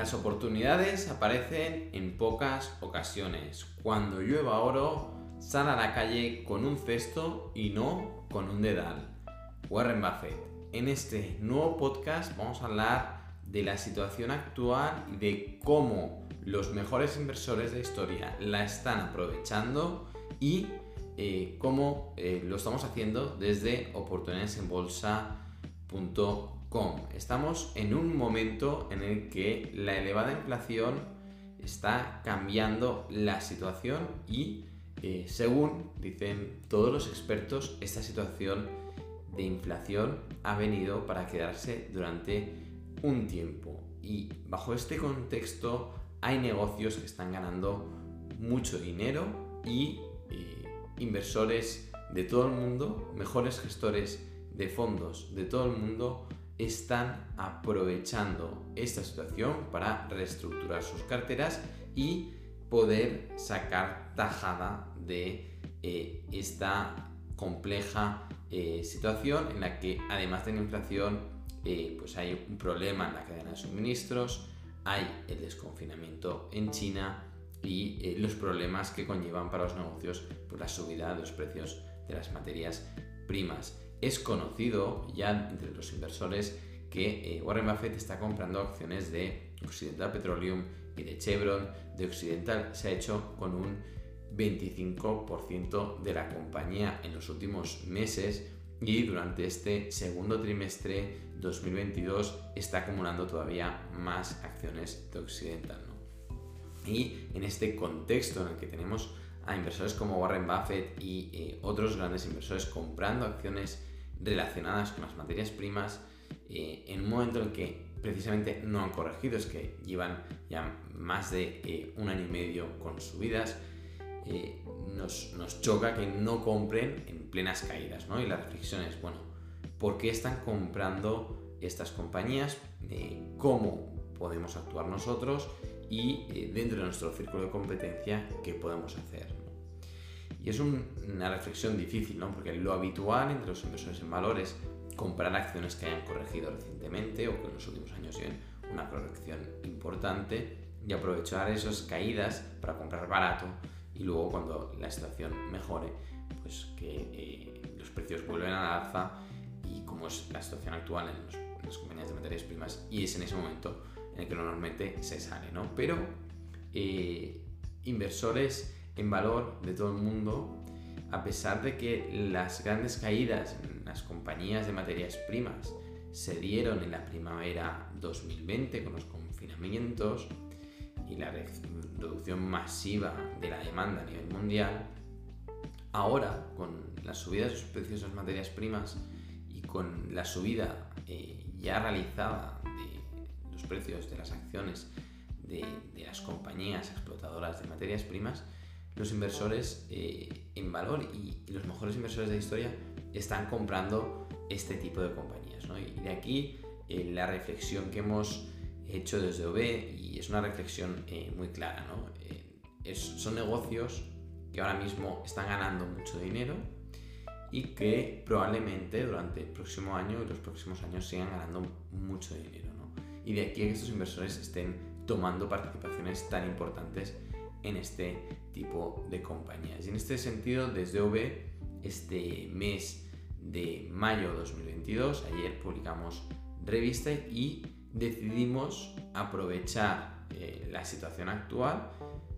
Las oportunidades aparecen en pocas ocasiones. Cuando llueva oro, sal a la calle con un cesto y no con un dedal. Warren Buffett. En este nuevo podcast vamos a hablar de la situación actual y de cómo los mejores inversores de historia la están aprovechando y eh, cómo eh, lo estamos haciendo desde oportunidadesenbolsa.com Estamos en un momento en el que la elevada inflación está cambiando la situación y eh, según dicen todos los expertos, esta situación de inflación ha venido para quedarse durante un tiempo. Y bajo este contexto hay negocios que están ganando mucho dinero y eh, inversores de todo el mundo, mejores gestores de fondos de todo el mundo están aprovechando esta situación para reestructurar sus carteras y poder sacar tajada de eh, esta compleja eh, situación en la que además de la inflación eh, pues hay un problema en la cadena de suministros, hay el desconfinamiento en China y los problemas que conllevan para los negocios por la subida de los precios de las materias primas. Es conocido ya entre los inversores que eh, Warren Buffett está comprando acciones de Occidental Petroleum y de Chevron. De Occidental se ha hecho con un 25% de la compañía en los últimos meses y durante este segundo trimestre 2022 está acumulando todavía más acciones de Occidental. Y en este contexto en el que tenemos a inversores como Warren Buffett y eh, otros grandes inversores comprando acciones relacionadas con las materias primas, eh, en un momento en que precisamente no han corregido, es que llevan ya más de eh, un año y medio con subidas, eh, nos, nos, choca que no compren en plenas caídas, ¿no? Y la reflexión es, bueno, ¿por qué están comprando estas compañías? ¿Cómo podemos actuar nosotros? Y dentro de nuestro círculo de competencia, ¿qué podemos hacer? Y es una reflexión difícil, ¿no? Porque lo habitual entre los inversores en valores comprar acciones que hayan corregido recientemente o que en los últimos años lleven una corrección importante y aprovechar esas caídas para comprar barato y luego cuando la situación mejore, pues que eh, los precios vuelven a la alza y como es la situación actual en, las compañías de materias primas y es en ese momento en el que normalmente se sale, ¿no? Pero eh, inversores en valor de todo el mundo a pesar de que las grandes caídas en las compañías de materias primas se dieron en la primavera 2020 con los confinamientos y la reducción masiva de la demanda a nivel mundial, ahora con la subida de los precios de las materias primas y con la subida eh, ya realizada de los precios de las acciones de las compañías explotadoras de materias primas, los inversores eh, en valor y, los mejores inversores de la historia están comprando este tipo de compañías. Y de aquí eh, la reflexión que hemos hecho desde OB y es una reflexión eh, muy clara. son negocios que ahora mismo están ganando mucho dinero y que probablemente durante el próximo año y los próximos años sigan ganando mucho dinero. Y de aquí que estos inversores estén tomando participaciones tan importantes en este tipo de compañías. Y en este sentido, desde OV, este mes de mayo 2022, ayer publicamos revista y decidimos aprovechar eh, la situación actual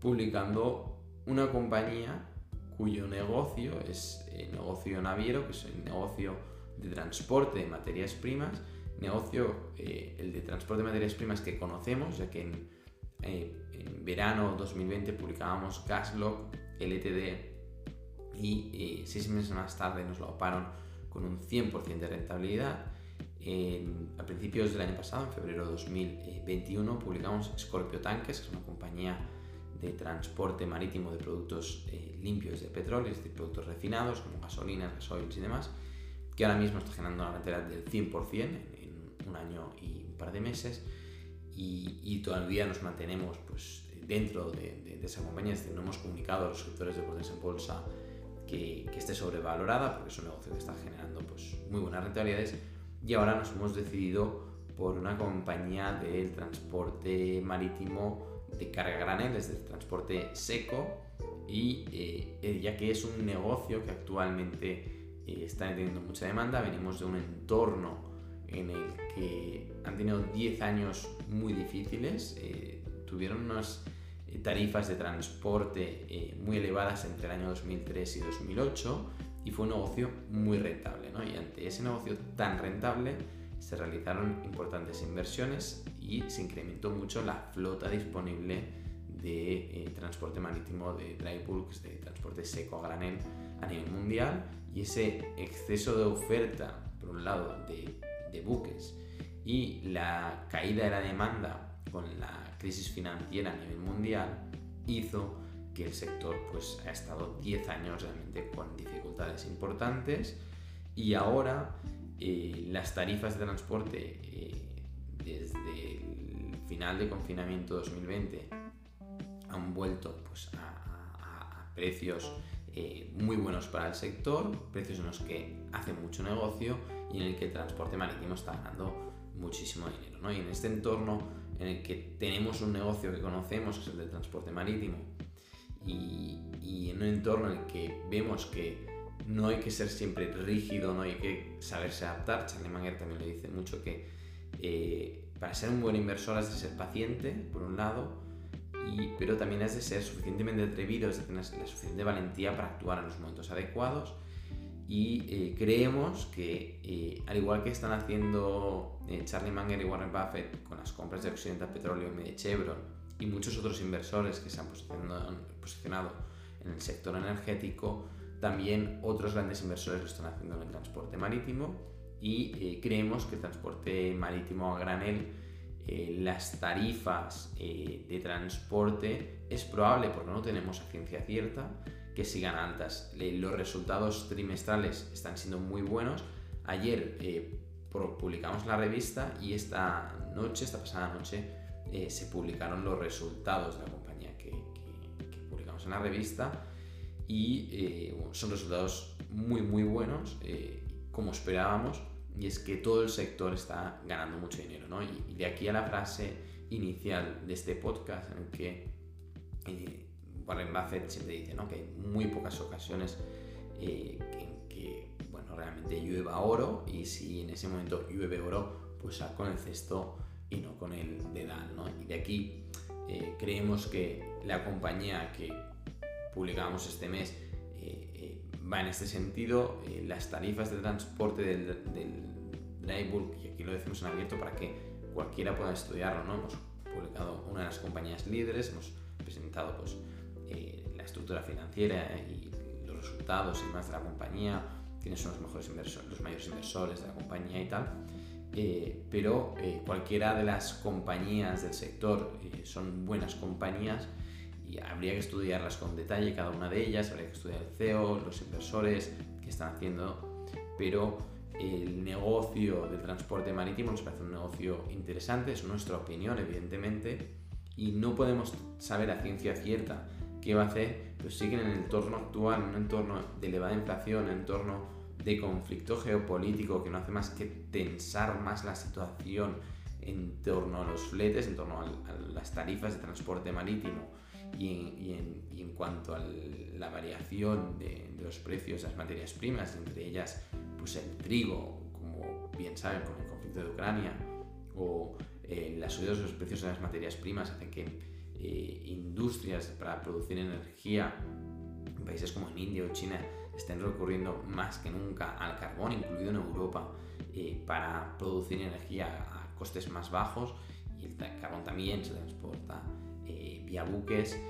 publicando una compañía cuyo negocio es el negocio naviero, que es el negocio de transporte de materias primas, negocio, eh, el de transporte de materias primas que conocemos, ya que en eh, en verano 2020 publicábamos Gaslock, LTD y eh, seis meses más tarde nos lo oparon con un 100% de rentabilidad. a principios del año pasado, en febrero de 2021, publicamos Scorpio Tanques, que es una compañía de transporte marítimo de productos eh, limpios de petróleo, es decir, productos refinados como gasolinas, gasoils y demás, que ahora mismo está generando una rentabilidad del 100% en un año y un par de meses y, todavía nos mantenemos pues, dentro de, esa compañía, es decir, no hemos comunicado a los sectores de bolsa en bolsa que, esté sobrevalorada, porque es un negocio que está generando pues, muy buenas rentabilidades, y ahora nos hemos decidido por una compañía del transporte marítimo de carga granel, es del transporte seco, y eh, ya que es un negocio que actualmente eh, está teniendo mucha demanda, venimos de un entorno en el que han tenido 10 años muy difíciles, eh, tuvieron unas tarifas de transporte muy elevadas entre el año 2003 y 2008 y fue un negocio muy rentable. ¿no? Y ante ese negocio tan rentable se realizaron importantes inversiones y se incrementó mucho la flota disponible de eh, transporte marítimo de dry bulks, de transporte seco a granel a nivel mundial y ese exceso de oferta, por un lado, de, de buques. Y la caída de la demanda con la crisis financiera a nivel mundial hizo que el sector pues, ha estado 10 años realmente con dificultades importantes. Y ahora eh, las tarifas de transporte eh, desde el final de confinamiento 2020 han vuelto pues, a, precios eh, muy buenos para el sector, precios en los que hace mucho negocio y en el que el transporte marítimo está ganando muchísimo dinero. Y en este entorno en el que tenemos un negocio que conocemos, que es el del transporte marítimo, y, en un entorno en el que vemos que no hay que ser siempre rígido, no hay que saberse adaptar. Charlie Munger también le dice mucho que eh, para ser un buen inversor has de ser paciente, por un lado, y, pero también has de ser suficientemente atrevido, es de tener la suficiente valentía para actuar en los momentos adecuados. Y eh, creemos que, eh, al igual que están haciendo Charlie Munger y Warren Buffett con las compras de Occidental Petroleum y de Chevron, y muchos otros inversores que se han posicionado, en el sector energético, también otros grandes inversores lo están haciendo en el transporte marítimo y eh, creemos que el transporte marítimo a granel, eh, las tarifas eh, de transporte es probable, porque no tenemos a ciencia cierta, que sigan altas. los resultados trimestrales están siendo muy buenos. Ayer publicamos la revista y esta noche, esta pasada noche, eh, se publicaron los resultados de la compañía que, publicamos en la revista y eh, son resultados muy muy buenos eh, como esperábamos y es que todo el sector está ganando mucho dinero ¿no? y, de aquí a la frase inicial de este podcast en el que Warren Buffett siempre dice ¿no? que hay muy pocas ocasiones en que bueno, realmente llueva oro y si en ese momento llueve oro pues con el cesto y no con el dedal. ¿no? Y de aquí eh, creemos que la compañía que publicamos este mes eh, eh, va en este sentido. las tarifas de transporte del, del y aquí lo decimos en abierto para que cualquiera pueda estudiarlo, ¿no? hemos publicado una de las compañías líderes, hemos presentado pues, la estructura financiera y los resultados y más de la compañía, quiénes son los, mejores inversores, los mayores inversores de la compañía y tal. Eh, pero eh, cualquiera de las compañías del sector eh, son buenas compañías y habría que estudiarlas con detalle cada una de ellas, habría que estudiar el CEO, los inversores que están haciendo, pero el negocio del transporte marítimo nos parece un negocio interesante, es nuestra opinión evidentemente, y no podemos saber a ciencia cierta qué va a hacer, sí que en el entorno actual, en un entorno de elevada inflación, en un entorno de conflicto geopolítico que no hace más que tensar más la situación en torno a los fletes, en torno a, las tarifas de transporte marítimo y en, cuanto a la variación de, los precios de las materias primas, entre ellas pues el trigo, como bien saben con el conflicto de Ucrania, o eh, las subidas de los precios de las materias primas hacen que eh, industrias para producir energía. En países como India o China estén recurriendo más que nunca al carbón, incluido en Europa, eh, para producir energía a costes más bajos. Y el carbón también se transporta eh, vía buques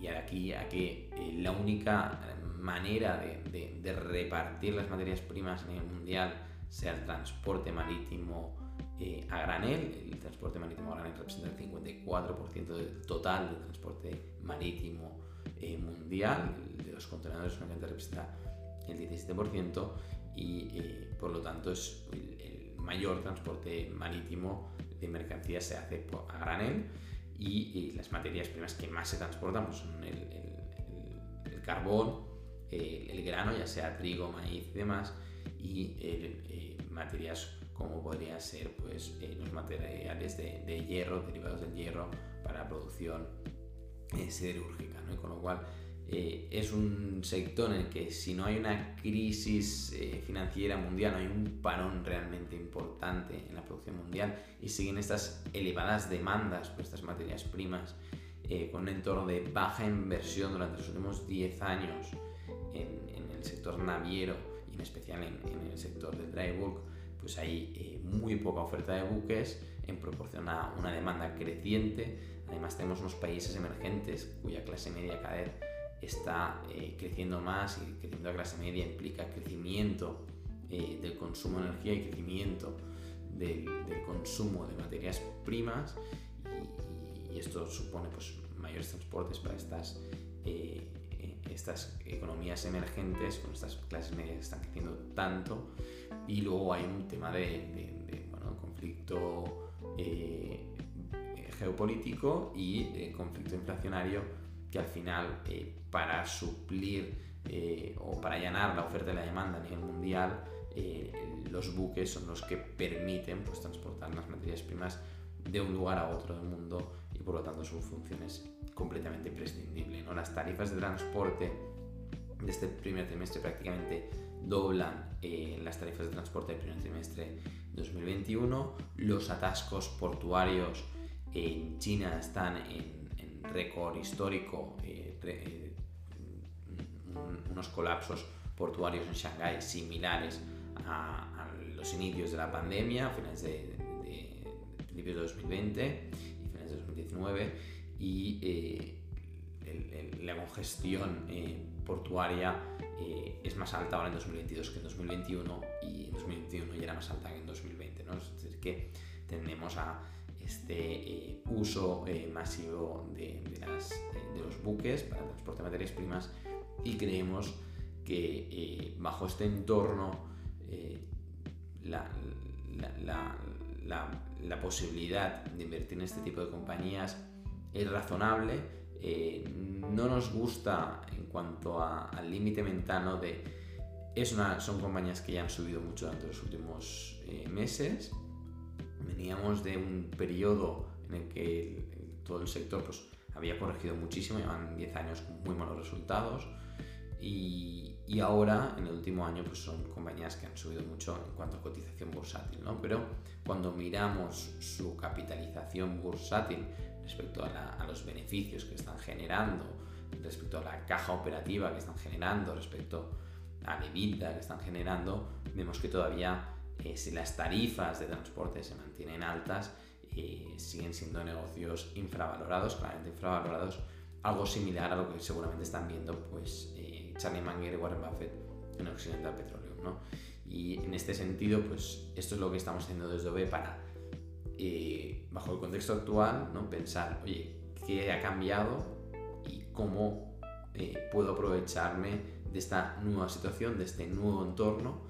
y de aquí a que la única manera de, repartir las materias primas en el mundial sea el transporte marítimo a granel. El transporte marítimo a granel representa el 54% del total del transporte marítimo eh, mundial, de los contenedores solamente representa el 17% y eh, por lo tanto es el, mayor transporte marítimo de mercancías se hace a granel y, las materias primas que más se transportan pues, son el, carbón, el, grano, ya sea trigo, maíz y demás, y materias como podría ser pues, eh, los materiales de, hierro, derivados del hierro para producción eh, siderúrgica. ¿no? Y con lo cual eh, es un sector en el que si no hay una crisis financiera mundial, no hay un parón realmente importante en la producción mundial y siguen estas elevadas demandas por estas materias primas con un entorno de baja inversión durante los últimos 10 años en, el sector naviero y en especial en, en el sector del dry bulk, pues hay eh, muy poca oferta de buques en proporción a una demanda creciente. Además tenemos unos países emergentes cuya clase media cada vez está eh, creciendo más y creciendo la clase media implica crecimiento eh, del consumo de energía y crecimiento del, consumo de materias primas y, esto supone pues, mayores transportes para estas estas economías emergentes, con estas clases medias que están creciendo tanto, y luego hay un tema de, conflicto eh, geopolítico y conflicto inflacionario que al final eh, para suplir eh, o para allanar la oferta y la demanda a nivel mundial, los buques son los que permiten pues, transportar las materias primas de un lugar a otro del mundo y por lo tanto su función es completamente imprescindible. ¿no? Las tarifas de transporte de este primer trimestre prácticamente doblan eh, las tarifas de transporte del primer trimestre 2021. Los atascos portuarios en China están en, récord histórico, eh, eh, unos colapsos portuarios en Shanghái similares a, los inicios de la pandemia, a finales de, principios de 2020 y finales de 2019, y la congestión portuaria eh, es más alta ahora en 2022 que en 2021 y en 2021 ya era más alta que en 2020. ¿no? Es decir, que tendemos a este eh, uso eh, masivo de, los buques para transporte de materias primas y creemos que bajo este entorno la, posibilidad de invertir en este tipo de compañías es razonable. No nos gusta cuanto al límite mental, de, es una, son compañías que ya han subido mucho durante los últimos eh, meses. Veníamos de un periodo en el que todo el sector pues, había corregido muchísimo, llevan 10 años con muy malos resultados. Y, y, ahora, en el último año, pues son compañías que han subido mucho en cuanto a cotización bursátil, ¿no? Pero cuando miramos su capitalización bursátil respecto a, los beneficios que están generando, respecto a la caja operativa que están generando, respecto a la EBITDA que están generando, vemos que todavía eh, si las tarifas de transporte se mantienen altas, eh, siguen siendo negocios infravalorados, claramente infravalorados, algo similar a lo que seguramente están viendo pues, eh, Charlie Munger y Warren Buffett en Occidental Petroleum. ¿no? Y en este sentido, pues esto es lo que estamos haciendo desde OB para, bajo el contexto actual, ¿no? pensar, oye, ¿qué ha cambiado cómo eh, puedo aprovecharme de esta nueva situación, de este nuevo entorno.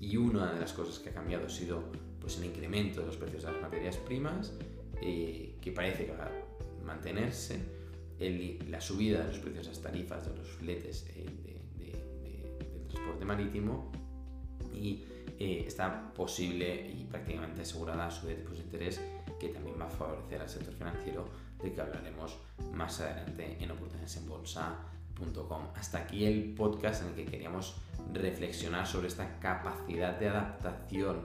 Y una de las cosas que ha cambiado ha sido pues, el incremento de los precios de las materias primas, eh, que parece que va a mantenerse, la subida de los precios de las tarifas de los fletes eh, del transporte marítimo y está posible y prácticamente asegurada subida de tipos de interés que también va a favorecer al sector financiero de que hablaremos más adelante en oportunidadesenbolsa.com. Hasta aquí el podcast en el que queríamos reflexionar sobre esta capacidad de adaptación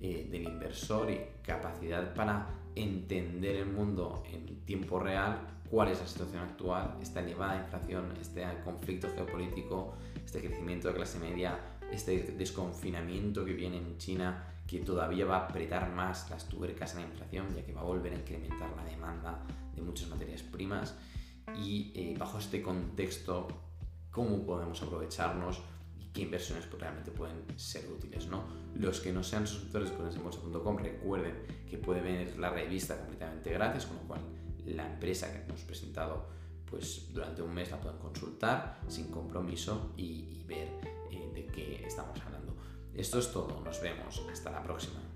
eh, del inversor y capacidad para entender el mundo en tiempo real, cuál es la situación actual, esta elevada inflación, este conflicto geopolítico, este crecimiento de clase media, este desconfinamiento que viene en China que todavía va a apretar más las tuercas en la inflación, ya que va a volver a incrementar la demanda de muchas materias primas. Y eh, bajo este contexto, ¿cómo podemos aprovecharnos y qué inversiones realmente pueden ser útiles? ¿no? Los que no sean suscriptores de ponersembolsa.com recuerden que pueden ver la revista completamente gratis, con lo cual la empresa que hemos presentado pues durante un mes la pueden consultar sin compromiso y, ver eh, de qué estamos hablando. Esto es todo, nos vemos, hasta la próxima.